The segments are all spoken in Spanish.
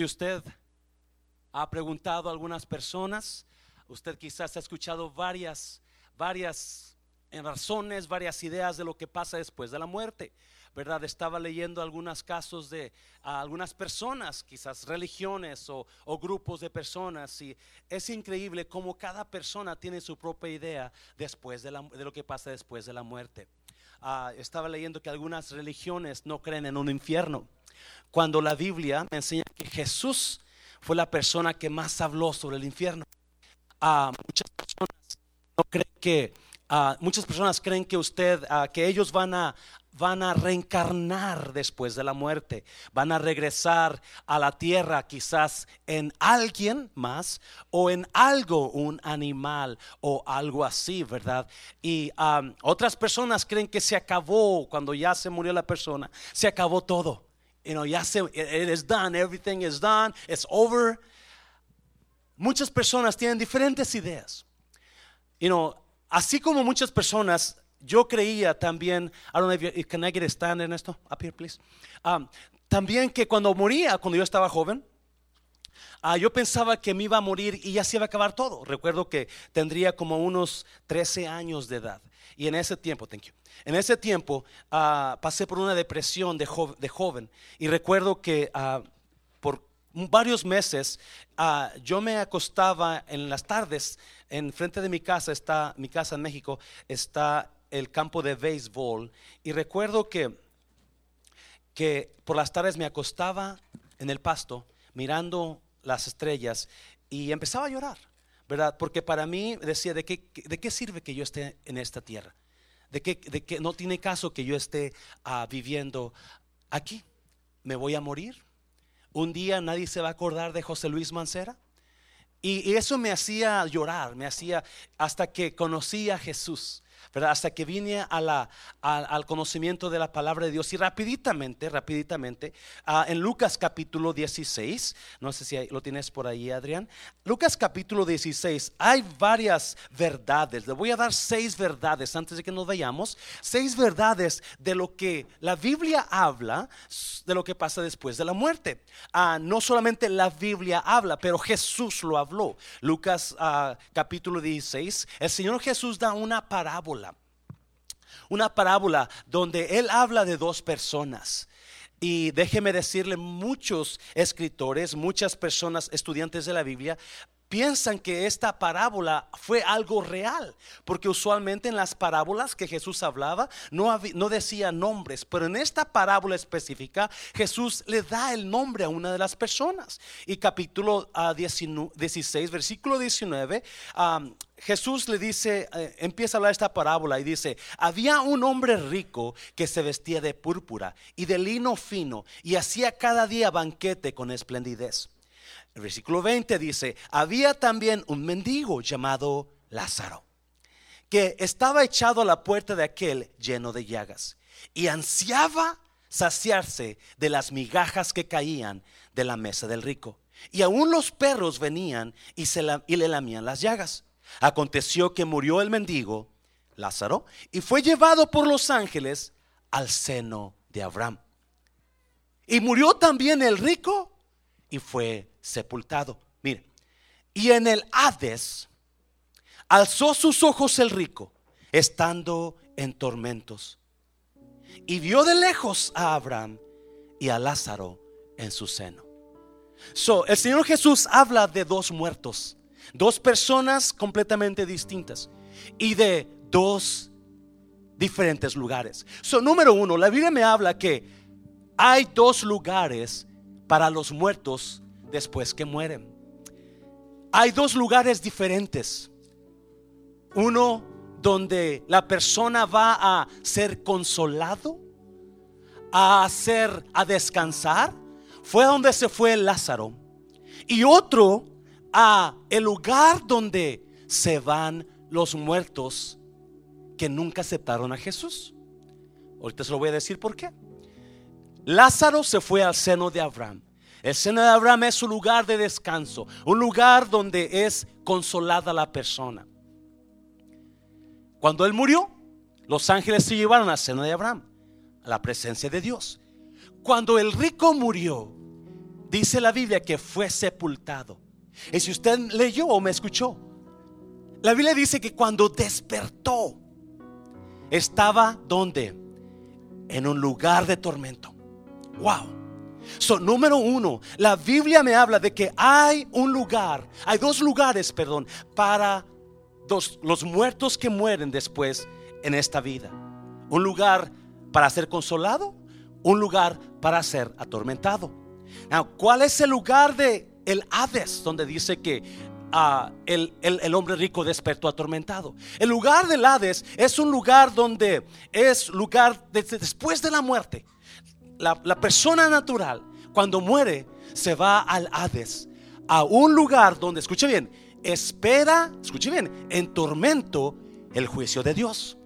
Si usted ha preguntado a algunas personas, usted quizás ha escuchado varias, varias razones, varias ideas de lo que pasa después de la muerte. ¿verdad? Estaba leyendo algunos casos de algunas personas, quizás religiones o, grupos de personas, y es increíble cómo cada persona tiene su propia idea después de, lo que pasa después de la muerte. Ah, estaba leyendo que algunas religiones no creen en un infierno, cuando la Biblia me enseña que Jesús fue la persona que más habló sobre el infierno. Ah, muchas personas no creen que ah, muchas personas creen que usted, que ellos van a, van a reencarnar después de la muerte, van a regresar a la tierra quizás en alguien más o en algo, un animal o algo así, ¿verdad? Y otras personas creen que se acabó cuando ya se murió la persona, se acabó todo. You know, ya se, it is done, everything is done, it's over. Muchas personas tienen diferentes ideas. You know, así como muchas personas yo creía también, I don't know if you, can I get a stand in esto? Up here, please. Um, también que cuando moría, cuando yo estaba joven, uh, yo pensaba que me iba a morir y ya se iba a acabar todo. Recuerdo que tendría como unos 13 años de edad. Y en ese tiempo, thank you. En ese tiempo uh, pasé por una depresión de, joven. Y recuerdo que uh, por varios meses yo me acostaba en las tardes. En frente de mi casa está, mi casa en México, está el campo de béisbol y recuerdo que, que por las tardes me acostaba en el pasto mirando las estrellas y empezaba a llorar, ¿verdad? Porque para mí decía, ¿de qué, de qué sirve que yo esté en esta tierra? ¿De qué, de no tiene caso que yo esté ah, viviendo aquí? ¿Me voy a morir? ¿Un día nadie se va a acordar de José Luis Mancera? Y, y eso me hacía llorar, me hacía hasta que conocí a Jesús hasta que vine al conocimiento de la palabra de Dios. Y rapiditamente, rapiditamente, ah, en Lucas capítulo 16, no sé si lo tienes por ahí, Adrián. Lucas capítulo 16, hay varias verdades. Le voy a dar seis verdades antes de que nos vayamos. Seis verdades de lo que la Biblia habla, de lo que pasa después de la muerte. Ah, no solamente la Biblia habla, pero Jesús lo habló. Lucas ah, capítulo 16, el Señor Jesús da una parábola una parábola donde él habla de dos personas. Y déjeme decirle, muchos escritores, muchas personas, estudiantes de la Biblia, piensan que esta parábola fue algo real, porque usualmente en las parábolas que Jesús hablaba no, no decía nombres, pero en esta parábola específica Jesús le da el nombre a una de las personas. Y capítulo 16, ah, versículo 19, Jesús le dice, eh, empieza a hablar esta parábola y dice, había un hombre rico que se vestía de púrpura y de lino fino y hacía cada día banquete con esplendidez. El versículo 20 dice, había también un mendigo llamado Lázaro, que estaba echado a la puerta de aquel lleno de llagas y ansiaba saciarse de las migajas que caían de la mesa del rico. Y aún los perros venían y, se y le lamían las llagas. Aconteció que murió el mendigo, Lázaro, y fue llevado por los ángeles al seno de Abraham. Y murió también el rico y fue sepultado. Mire, y en el Hades alzó sus ojos el rico, estando en tormentos, y vio de lejos a Abraham y a Lázaro en su seno. So, el Señor Jesús habla de dos muertos, dos personas completamente distintas y de dos diferentes lugares. So, número uno, la Biblia me habla que hay dos lugares para los muertos después que mueren. Hay dos lugares diferentes. Uno donde la persona va a ser consolado, a hacer, a descansar. Fue donde se fue Lázaro. Y otro a el lugar donde se van los muertos que nunca aceptaron a Jesús. Ahorita se lo voy a decir por qué. Lázaro se fue al seno de Abraham. El seno de Abraham es un lugar de descanso, un lugar donde es consolada la persona. Cuando él murió, los ángeles se llevaron al seno de Abraham, a la presencia de Dios. Cuando el rico murió, dice la Biblia que fue sepultado. Y si usted leyó o me escuchó, la Biblia dice que cuando despertó, estaba donde? En un lugar de tormento. Wow. So, número uno, la Biblia me habla de que hay un lugar, hay dos lugares, perdón, para los muertos que mueren después en esta vida. Un lugar para ser consolado, un lugar para ser atormentado. ¿Cuál es el lugar de el Hades donde dice que ah, el, hombre rico despertó atormentado? El lugar del Hades es un lugar donde es lugar después de la muerte. La, persona natural cuando muere se va al Hades, a un lugar donde, escuche bien, espera, escuche bien, en tormento el juicio de Dios.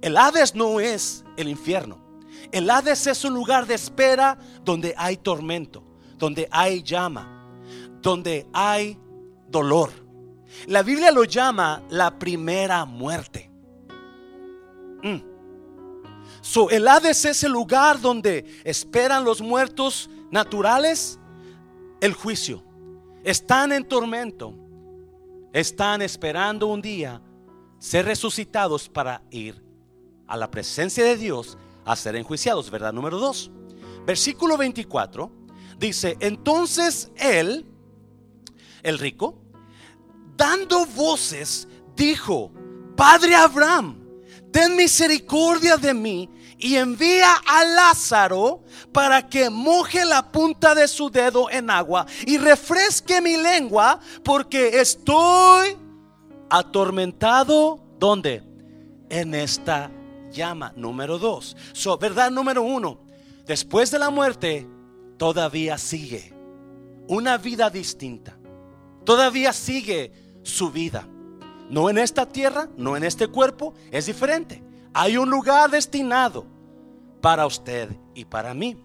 El Hades no es el infierno. El Hades es un lugar de espera donde hay tormento, donde hay llama, donde hay dolor. La Biblia lo llama la primera muerte. Mm. El Hades es el lugar donde esperan los muertos naturales el juicio. Están en tormento. Están esperando un día ser resucitados para ir a la presencia de Dios a ser enjuiciados, ¿verdad? Número 2. Versículo 24 dice, entonces él, el rico, dando voces, dijo, Padre Abraham, ten misericordia de mí y envía a Lázaro para que moje la punta de su dedo en agua y refresque mi lengua porque estoy atormentado. ¿Dónde? En esta llama. Número dos. So, verdad número uno. Después de la muerte, todavía sigue una vida distinta. Todavía sigue su vida. No en esta tierra, no en este cuerpo, es diferente. Hay un lugar destinado para usted y para mí.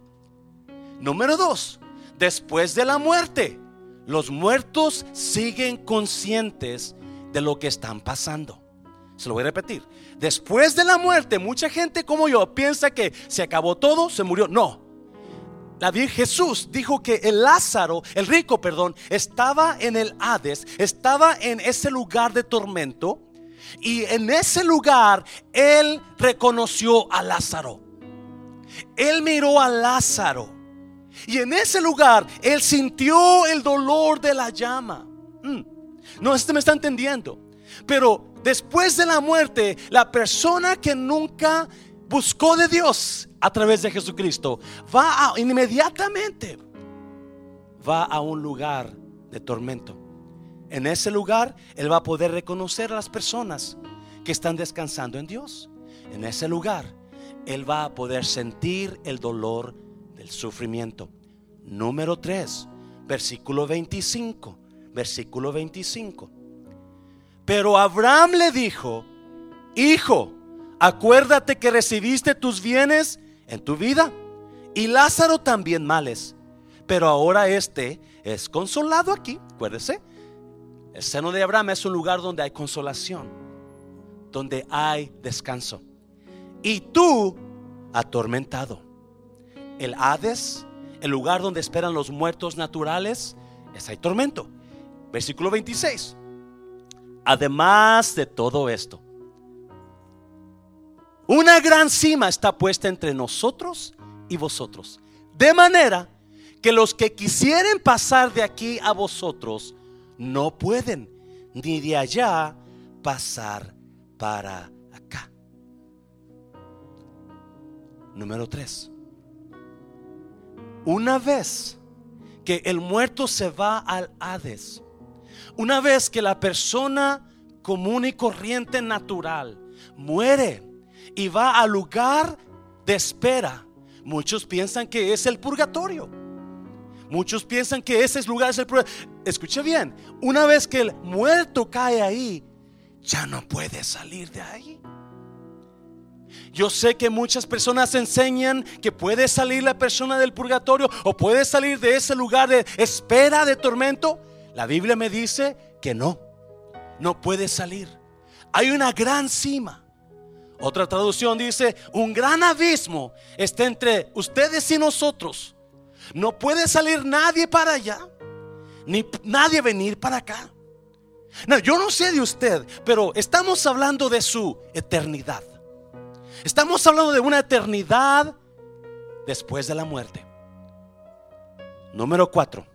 Número dos, después de la muerte, los muertos siguen conscientes de lo que están pasando. Se lo voy a repetir. Después de la muerte, mucha gente como yo piensa que se acabó todo, se murió. No. Virgen Jesús dijo que el Lázaro, el rico, perdón, estaba en el Hades, estaba en ese lugar de tormento y en ese lugar él reconoció a Lázaro. Él miró a Lázaro. Y en ese lugar él sintió el dolor de la llama. Mm. No, este me está entendiendo. Pero después de la muerte, la persona que nunca buscó de Dios a través de Jesucristo va inmediatamente va a un lugar de tormento. En ese lugar Él va a poder reconocer a las personas que están descansando en Dios. En ese lugar Él va a poder sentir el dolor del sufrimiento. Número 3, versículo 25. Versículo 25. Pero Abraham le dijo, Hijo, acuérdate que recibiste tus bienes en tu vida y Lázaro también males. Pero ahora este es consolado aquí, acuérdese el seno de Abraham es un lugar donde hay consolación, donde hay descanso. Y tú, atormentado. El Hades, el lugar donde esperan los muertos naturales, es hay tormento. Versículo 26. Además de todo esto, una gran cima está puesta entre nosotros y vosotros. De manera que los que quisieren pasar de aquí a vosotros no pueden ni de allá pasar para acá. Número 3. Una vez que el muerto se va al Hades, una vez que la persona común y corriente natural muere y va al lugar de espera, muchos piensan que es el purgatorio. Muchos piensan que ese lugar es el problema. Escuche bien, una vez que el muerto cae ahí, ya no puede salir de ahí. Yo sé que muchas personas enseñan que puede salir la persona del purgatorio o puede salir de ese lugar de espera, de tormento. La Biblia me dice que no, no puede salir. Hay una gran cima. Otra traducción dice, un gran abismo está entre ustedes y nosotros No puede salir nadie para allá, ni nadie venir para acá. No, yo no sé de usted, pero estamos hablando de su eternidad. Estamos hablando de una eternidad después de la muerte. Número 4,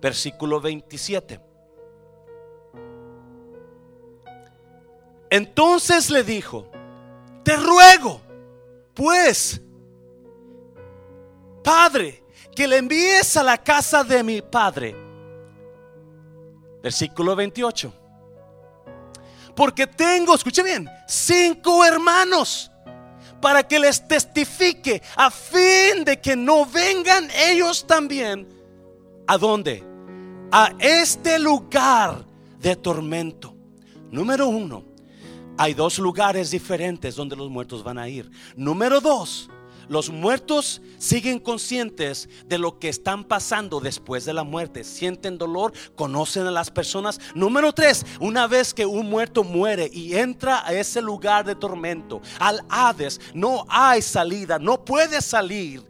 versículo 27. Entonces le dijo, te ruego, pues, Padre, que le envíes a la casa de mi Padre. Versículo 28. Porque tengo, escuche bien, cinco hermanos para que les testifique a fin de que no vengan ellos también. ¿A dónde? A este lugar de tormento. Número uno, hay dos lugares diferentes donde los muertos van a ir. Número dos, los muertos siguen conscientes de lo que están pasando después de la muerte. Sienten dolor, conocen a las personas. Número tres, una vez que un muerto muere y entra a ese lugar de tormento, al Hades, no hay salida, no puede salir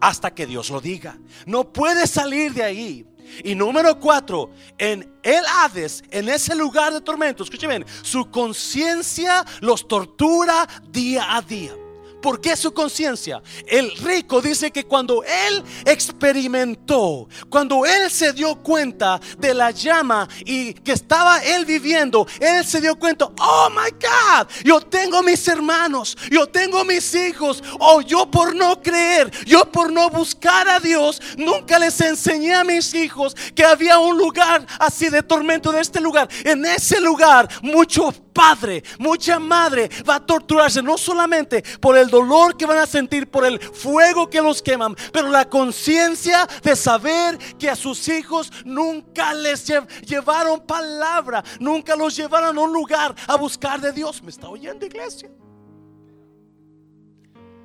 hasta que Dios lo diga. No puede salir de ahí. Y número cuatro, en el Hades, en ese lugar de tormento, escuchen su conciencia los tortura día a día. ¿Por qué su conciencia? El rico dice que cuando él experimentó, cuando él se dio cuenta de la llama y que estaba él viviendo, él se dio cuenta, oh my God, yo tengo mis hermanos, yo tengo mis hijos, oh yo por no creer, yo por no buscar a Dios, nunca les enseñé a mis hijos que había un lugar así de tormento de este lugar. En ese lugar, mucho padre, mucha madre va a torturarse no solamente por el dolor que van a sentir por el fuego que los queman, pero la conciencia de saber que a sus hijos nunca les llevaron palabra, nunca los llevaron a un lugar a buscar de Dios. ¿Me está oyendo, iglesia?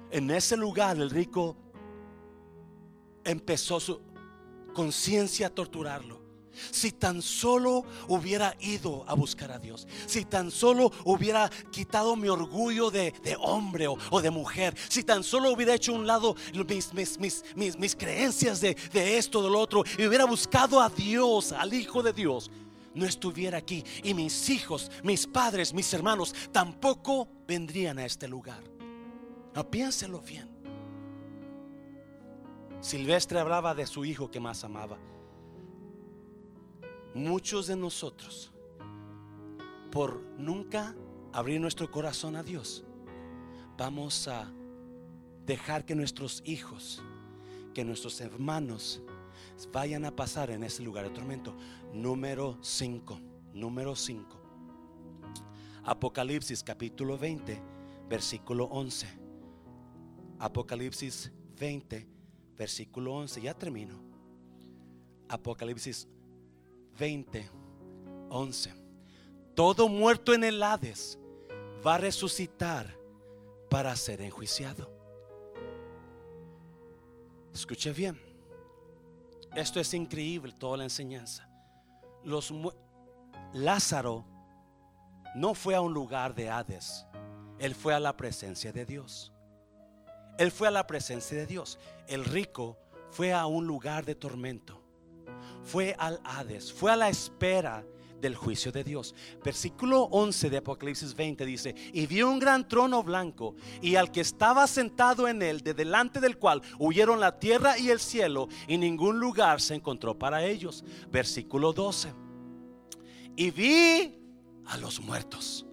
En ese lugar el rico empezó su conciencia a torturarlo. Si tan solo hubiera ido a buscar a Dios, si tan solo hubiera quitado mi orgullo de, hombre o, de mujer, si tan solo hubiera hecho un lado mis, creencias de, de esto, de lo otro, y hubiera buscado a Dios, al Hijo de Dios, no estuviera aquí. Y mis hijos, mis padres, mis hermanos tampoco vendrían a este lugar. Piénselo bien. Silvestre hablaba de su hijo que más amaba muchos de nosotros, por nunca abrir nuestro corazón a Dios, vamos a dejar que nuestros hijos, que nuestros hermanos vayan a pasar en ese lugar de tormento. Número 5, número 5. Apocalipsis capítulo 20, versículo 11. Apocalipsis 20, versículo 11. Ya termino. Apocalipsis 20, 11. Todo muerto en el Hades va a resucitar para ser enjuiciado. Escuche bien. Esto es increíble, toda la enseñanza. Lázaro no fue a un lugar de Hades, él fue a la presencia de Dios. Él fue a la presencia de Dios. El rico fue a un lugar de tormento fue al Hades, fue a la espera del juicio de Dios. Versículo 11 de Apocalipsis 20 dice, y vio un gran trono blanco y al que estaba sentado en él, de delante del cual huyeron la tierra y el cielo, y ningún lugar se encontró para ellos. Versículo 12, y vi a los muertos,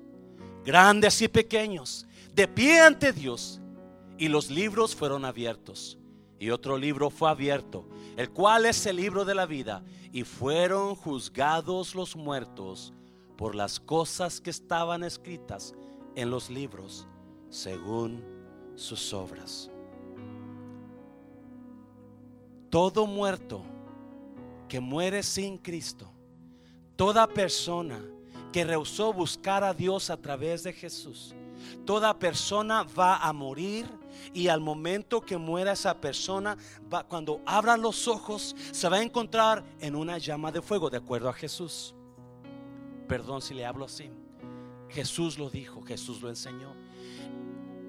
grandes y pequeños, de pie ante Dios, y los libros fueron abiertos. Y otro libro fue abierto el cual es el libro de la vida, y fueron juzgados los muertos por las cosas que estaban escritas en los libros, según sus obras. Todo muerto que muere sin Cristo, toda persona que rehusó buscar a Dios a través de Jesús, toda persona va a morir y al momento que muera esa persona, va, cuando abra los ojos, se va a encontrar en una llama de fuego, de acuerdo a Jesús. Perdón si le hablo así. Jesús lo dijo, Jesús lo enseñó.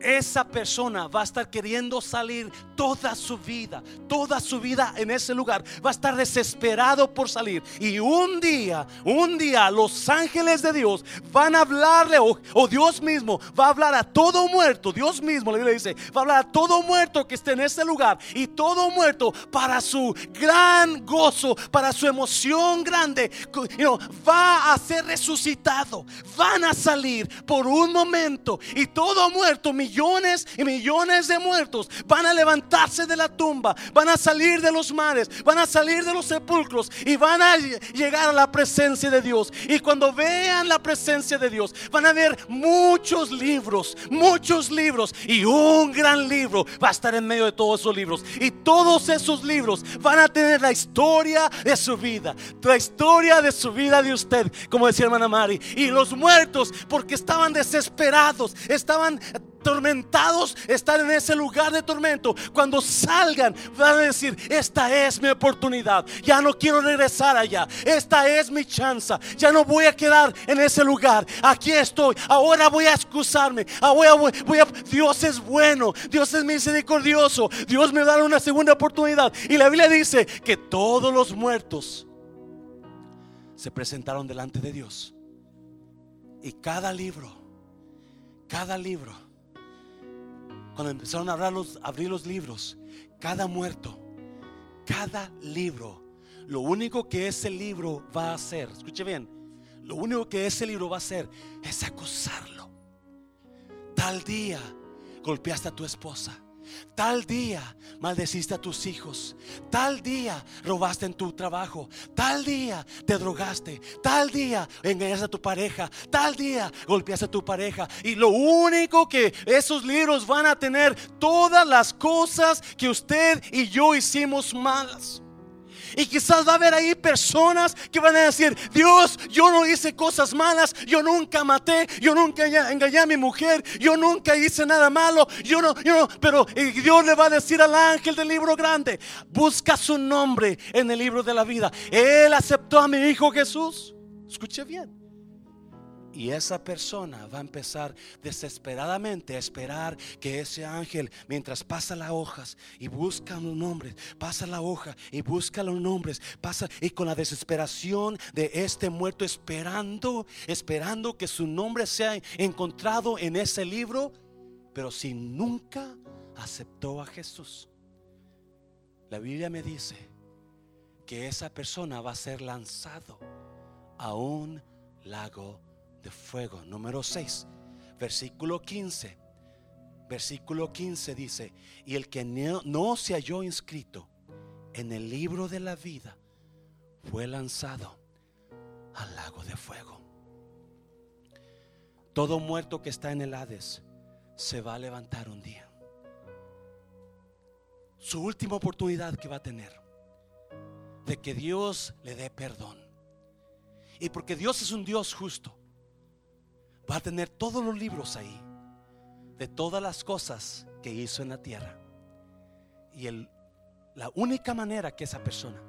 Esa persona va a estar queriendo salir toda su vida, toda su vida en ese lugar. Va a estar desesperado por salir. Y un día, un día los ángeles de Dios van a hablarle, o, Dios mismo va a hablar a todo muerto. Dios mismo, la dice, va a hablar a todo muerto que esté en ese lugar. Y todo muerto para su gran gozo, para su emoción grande, va a ser resucitado. Van a salir por un momento. Y todo muerto, millones y millones de muertos van a levantarse de la tumba, van a salir de los mares, van a salir de los sepulcros y van a llegar a la presencia de Dios. Y cuando vean la presencia de Dios, van a ver muchos libros, muchos libros y un gran libro va a estar en medio de todos esos libros. Y todos esos libros van a tener la historia de su vida, la historia de su vida de usted, como decía hermana Mari. Y los muertos, porque estaban desesperados, estaban tormentados están en ese lugar de tormento, cuando salgan van a decir, esta es mi oportunidad, ya no quiero regresar allá, esta es mi chance, ya no voy a quedar en ese lugar, aquí estoy, ahora voy a excusarme, voy a, Dios es bueno, Dios es misericordioso, Dios me da una segunda oportunidad. Y la Biblia dice que todos los muertos se presentaron delante de Dios. Y cada libro, cada libro cuando empezaron a abrir los, libros, cada muerto, cada libro, lo único que ese libro va a hacer, escuche bien, lo único que ese libro va a hacer es acusarlo. Tal día golpeaste a tu esposa. Tal día maldeciste a tus hijos. Tal día robaste en tu trabajo. Tal día te drogaste. Tal día engañaste a tu pareja. Tal día golpeaste a tu pareja. Y lo único que esos libros van a tener, todas las cosas que usted y yo hicimos malas. Y quizás va a haber ahí personas que van a decir, Dios, yo no hice cosas malas, yo nunca maté, yo nunca engañé a mi mujer, yo nunca hice nada malo, yo no, yo no, pero Dios le va a decir al ángel del libro grande, busca su nombre en el libro de la vida. Él aceptó a mi hijo Jesús. Escuche bien. Y esa persona va a empezar desesperadamente a esperar que ese ángel, mientras pasa las hojas y busca los nombres, pasa la hoja y busca los nombres, pasa y con la desesperación de este muerto esperando, esperando que su nombre sea encontrado en ese libro, pero si nunca aceptó a Jesús. La Biblia me dice que esa persona va a ser lanzado a un lago de fuego. Número 6, versículo 15. Versículo 15 dice, y el que no, se halló inscrito en el libro de la vida fue lanzado al lago de fuego. Todo muerto que está en el Hades se va a levantar un día. Su última oportunidad que va a tener de que Dios le dé perdón. Y porque Dios es un Dios justo, va a tener todos los libros ahí de todas las cosas que hizo en la tierra. Y el, la única manera que esa persona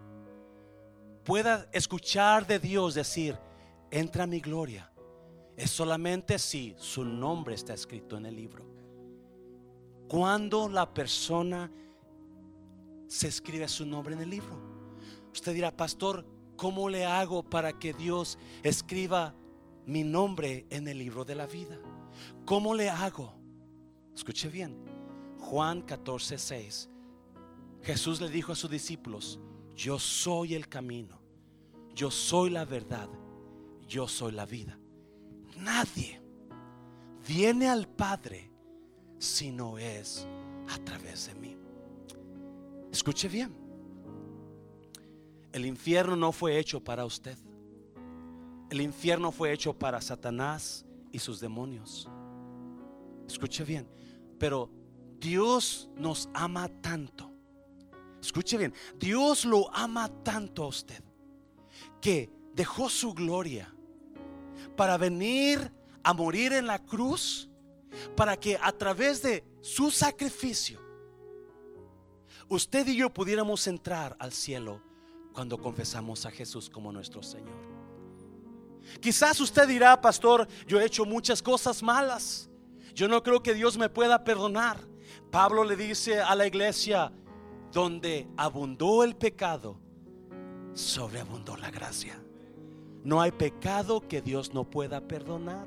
pueda escuchar de Dios decir, entra mi gloria, es solamente si su nombre está escrito en el libro. Cuando la persona se escribe su nombre en el libro. Usted dirá, pastor, ¿cómo le hago para que Dios escriba mi nombre en el libro de la vida. ¿Cómo le hago? Escuche bien. Juan 14, 6. Jesús le dijo a sus discípulos, yo soy el camino, yo soy la verdad, yo soy la vida. Nadie viene al Padre si no es a través de mí. Escuche bien. El infierno no fue hecho para usted. El infierno fue hecho para Satanás y sus demonios. Escuche bien, pero Dios nos ama tanto. Escuche bien, Dios lo ama tanto a usted que dejó su gloria para venir a morir en la cruz, para que a través de su sacrificio, usted y yo pudiéramos entrar al cielo cuando confesamos a Jesús como nuestro Señor. Quizás usted dirá, pastor, yo he hecho muchas cosas malas. Yo no creo que Dios me pueda perdonar. Pablo le dice a la iglesia, donde abundó el pecado, sobreabundó la gracia. No hay pecado que Dios no pueda perdonar.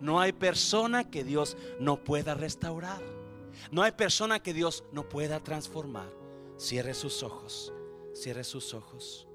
No hay persona que Dios no pueda restaurar. No hay persona que Dios no pueda transformar. Cierre sus ojos, cierre sus ojos.